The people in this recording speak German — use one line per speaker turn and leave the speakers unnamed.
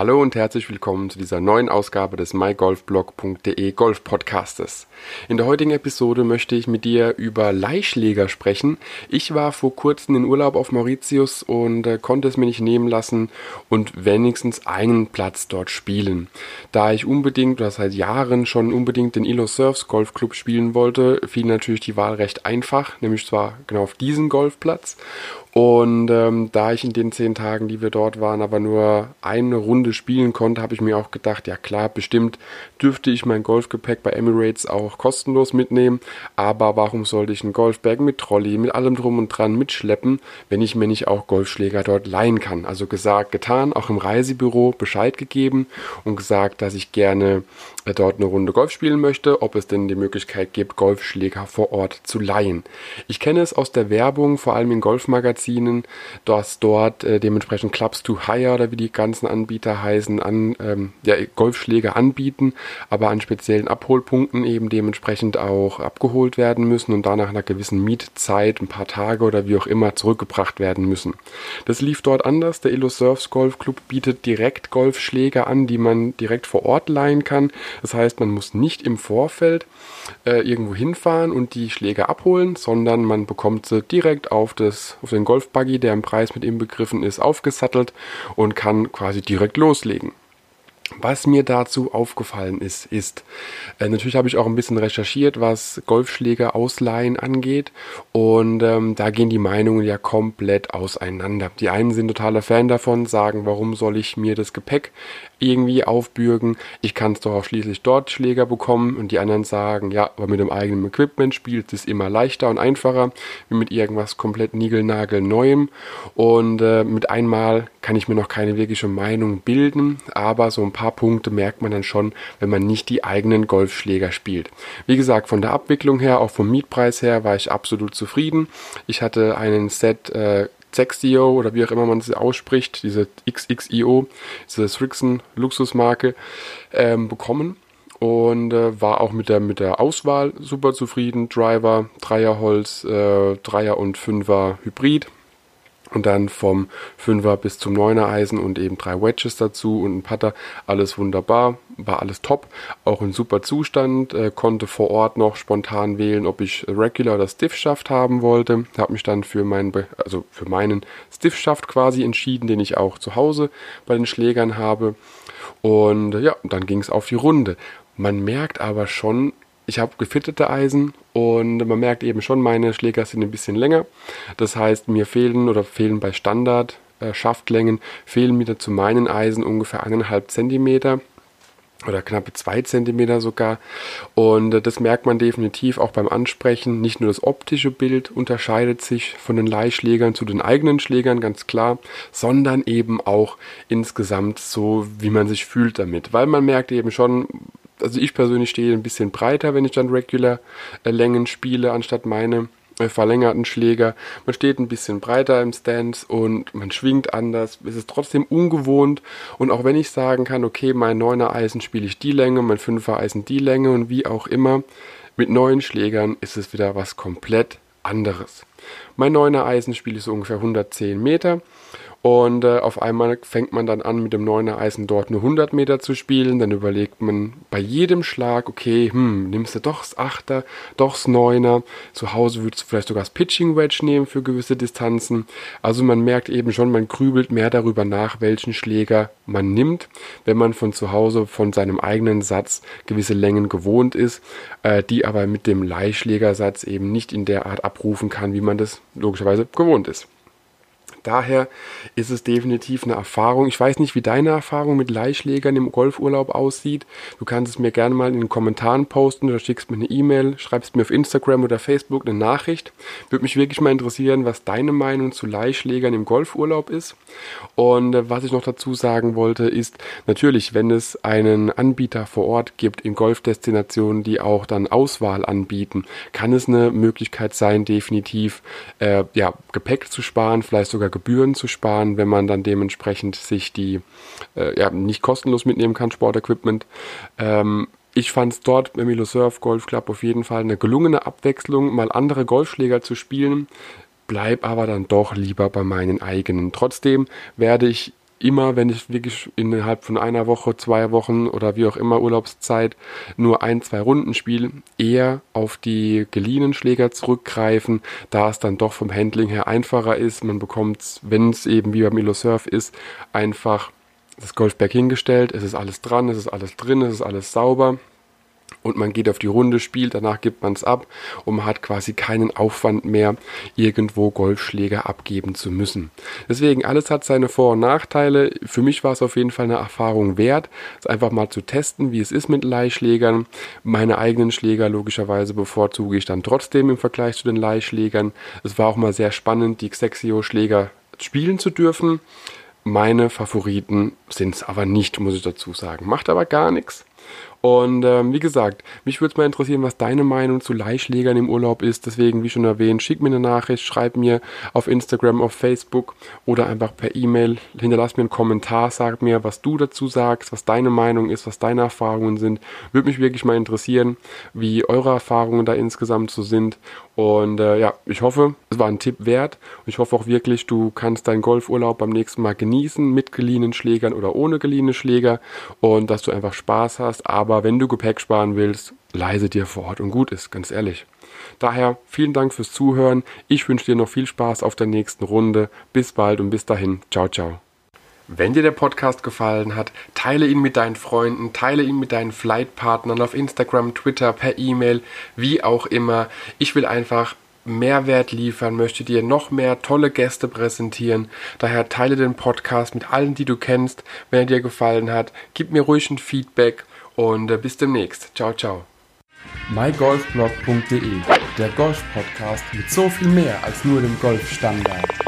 Hallo und herzlich willkommen zu dieser neuen Ausgabe des mygolfblog.de Golf Podcastes. In der heutigen Episode möchte ich mit dir über Leihschläger sprechen. Ich war vor kurzem in Urlaub auf Mauritius und äh, konnte es mir nicht nehmen lassen und wenigstens einen Platz dort spielen. Da ich unbedingt oder seit Jahren schon unbedingt den Ilo Surfs Golfclub spielen wollte, fiel natürlich die Wahl recht einfach, nämlich zwar genau auf diesen Golfplatz und ähm, da ich in den zehn Tagen, die wir dort waren, aber nur eine Runde spielen konnte, habe ich mir auch gedacht, ja klar, bestimmt dürfte ich mein Golfgepäck bei Emirates auch kostenlos mitnehmen. Aber warum sollte ich einen Golfbag mit Trolley, mit allem drum und dran mitschleppen, wenn ich mir nicht auch Golfschläger dort leihen kann? Also gesagt, getan, auch im Reisebüro Bescheid gegeben und gesagt, dass ich gerne äh, dort eine Runde Golf spielen möchte, ob es denn die Möglichkeit gibt, Golfschläger vor Ort zu leihen. Ich kenne es aus der Werbung, vor allem in Golfmagazinen, Magazinen, dass dort äh, dementsprechend Clubs to Hire oder wie die ganzen Anbieter heißen, an ähm, ja, Golfschläge anbieten, aber an speziellen Abholpunkten eben dementsprechend auch abgeholt werden müssen und danach einer gewissen Mietzeit, ein paar Tage oder wie auch immer zurückgebracht werden müssen. Das lief dort anders. Der Illo Surfs Golf Club bietet direkt Golfschläge an, die man direkt vor Ort leihen kann. Das heißt, man muss nicht im Vorfeld äh, irgendwo hinfahren und die Schläge abholen, sondern man bekommt sie direkt auf, das, auf den Golfbuggy, der im Preis mit inbegriffen ist, aufgesattelt und kann quasi direkt loslegen. Was mir dazu aufgefallen ist, ist, äh, natürlich habe ich auch ein bisschen recherchiert, was Golfschläger ausleihen angeht. Und ähm, da gehen die Meinungen ja komplett auseinander. Die einen sind totaler Fan davon, sagen, warum soll ich mir das Gepäck irgendwie aufbürgen? Ich kann es doch auch schließlich dort Schläger bekommen. Und die anderen sagen, ja, aber mit dem eigenen Equipment spielt es immer leichter und einfacher, wie mit irgendwas komplett niegelnagel neuem. Und äh, mit einmal kann ich mir noch keine wirkliche Meinung bilden, aber so ein paar Punkte merkt man dann schon, wenn man nicht die eigenen Golfschläger spielt. Wie gesagt, von der Abwicklung her, auch vom Mietpreis her, war ich absolut zufrieden. Ich hatte einen Set äh, Xexio oder wie auch immer man es ausspricht, diese XXIO, diese Strixon Luxusmarke, ähm, bekommen und äh, war auch mit der, mit der Auswahl super zufrieden. Driver, Dreierholz, äh, Dreier und Fünfer Hybrid und dann vom 5er bis zum 9er Eisen und eben drei Wedges dazu und ein Putter. Alles wunderbar, war alles top, auch in super Zustand. Äh, konnte vor Ort noch spontan wählen, ob ich Regular oder Stiffschaft haben wollte. Habe mich dann für meinen, also für meinen Stiffschaft quasi entschieden, den ich auch zu Hause bei den Schlägern habe. Und ja, dann ging es auf die Runde. Man merkt aber schon, ich habe gefittete Eisen und man merkt eben schon, meine Schläger sind ein bisschen länger. Das heißt, mir fehlen oder fehlen bei Standard äh, Schaftlängen, fehlen mir zu meinen Eisen ungefähr eineinhalb Zentimeter oder knappe zwei Zentimeter sogar. Und äh, das merkt man definitiv auch beim Ansprechen. Nicht nur das optische Bild unterscheidet sich von den Leihschlägern zu den eigenen Schlägern, ganz klar, sondern eben auch insgesamt so, wie man sich fühlt damit. Weil man merkt eben schon, also ich persönlich stehe ein bisschen breiter, wenn ich dann Regular äh, Längen spiele, anstatt meine verlängerten Schläger. Man steht ein bisschen breiter im Stance und man schwingt anders. Es ist trotzdem ungewohnt. Und auch wenn ich sagen kann, okay, mein 9er Eisen spiele ich die Länge, mein 5er Eisen die Länge und wie auch immer, mit neuen Schlägern ist es wieder was komplett anderes. Mein 9er Eisen spiele ich so ungefähr 110 Meter und äh, auf einmal fängt man dann an, mit dem 9er Eisen dort nur 100 Meter zu spielen. Dann überlegt man bei jedem Schlag, okay, hm, nimmst du doch das 8er, doch das 9er. Zu Hause würdest du vielleicht sogar das Pitching Wedge nehmen für gewisse Distanzen. Also man merkt eben schon, man grübelt mehr darüber nach, welchen Schläger man nimmt, wenn man von zu Hause von seinem eigenen Satz gewisse Längen gewohnt ist, äh, die aber mit dem Leihschlägersatz eben nicht in der Art abrufen kann, wie man das logischerweise gewohnt ist. Daher ist es definitiv eine Erfahrung. Ich weiß nicht, wie deine Erfahrung mit Leihschlägern im Golfurlaub aussieht. Du kannst es mir gerne mal in den Kommentaren posten oder schickst mir eine E-Mail, schreibst mir auf Instagram oder Facebook eine Nachricht. Würde mich wirklich mal interessieren, was deine Meinung zu Leihschlägern im Golfurlaub ist. Und äh, was ich noch dazu sagen wollte, ist natürlich, wenn es einen Anbieter vor Ort gibt in Golfdestinationen, die auch dann Auswahl anbieten, kann es eine Möglichkeit sein, definitiv äh, ja, Gepäck zu sparen, vielleicht sogar Gebühren zu sparen, wenn man dann dementsprechend sich die äh, ja, nicht kostenlos mitnehmen kann, Sportequipment. Ähm, ich fand es dort beim Milo Surf Golf Club auf jeden Fall eine gelungene Abwechslung, mal andere Golfschläger zu spielen, bleib aber dann doch lieber bei meinen eigenen. Trotzdem werde ich immer, wenn ich wirklich innerhalb von einer Woche, zwei Wochen oder wie auch immer Urlaubszeit nur ein, zwei Runden spiele, eher auf die geliehenen Schläger zurückgreifen, da es dann doch vom Handling her einfacher ist. Man bekommt, wenn es eben wie beim Milo Surf ist, einfach das Golfberg hingestellt, es ist alles dran, es ist alles drin, es ist alles sauber und man geht auf die Runde, spielt, danach gibt man es ab und man hat quasi keinen Aufwand mehr, irgendwo Golfschläger abgeben zu müssen. Deswegen, alles hat seine Vor- und Nachteile. Für mich war es auf jeden Fall eine Erfahrung wert, es einfach mal zu testen, wie es ist mit Leihschlägern. Meine eigenen Schläger logischerweise bevorzuge ich dann trotzdem im Vergleich zu den Leihschlägern. Es war auch mal sehr spannend, die Xexio-Schläger spielen zu dürfen. Meine Favoriten sind es aber nicht, muss ich dazu sagen. Macht aber gar nichts. Und ähm, wie gesagt, mich würde es mal interessieren, was deine Meinung zu Leihschlägern im Urlaub ist. Deswegen, wie schon erwähnt, schick mir eine Nachricht, schreib mir auf Instagram, auf Facebook oder einfach per E-Mail. Hinterlass mir einen Kommentar, sag mir, was du dazu sagst, was deine Meinung ist, was deine Erfahrungen sind. Würde mich wirklich mal interessieren, wie eure Erfahrungen da insgesamt so sind. Und äh, ja, ich hoffe, es war ein Tipp wert. Und ich hoffe auch wirklich, du kannst deinen Golfurlaub beim nächsten Mal genießen mit geliehenen Schlägern oder ohne geliehene Schläger und dass du einfach Spaß hast. Aber aber wenn du Gepäck sparen willst, leise dir vor Ort und gut ist, ganz ehrlich. Daher vielen Dank fürs Zuhören. Ich wünsche dir noch viel Spaß auf der nächsten Runde. Bis bald und bis dahin. Ciao, ciao. Wenn dir der Podcast gefallen hat, teile ihn mit deinen Freunden, teile ihn mit deinen Flightpartnern auf Instagram, Twitter, per E-Mail, wie auch immer. Ich will einfach Mehrwert liefern, möchte dir noch mehr tolle Gäste präsentieren. Daher teile den Podcast mit allen, die du kennst. Wenn er dir gefallen hat, gib mir ruhig ein Feedback und äh, bis demnächst. Ciao, ciao.
mygolfblog.de, der Golf-Podcast mit so viel mehr als nur dem Golfstandard.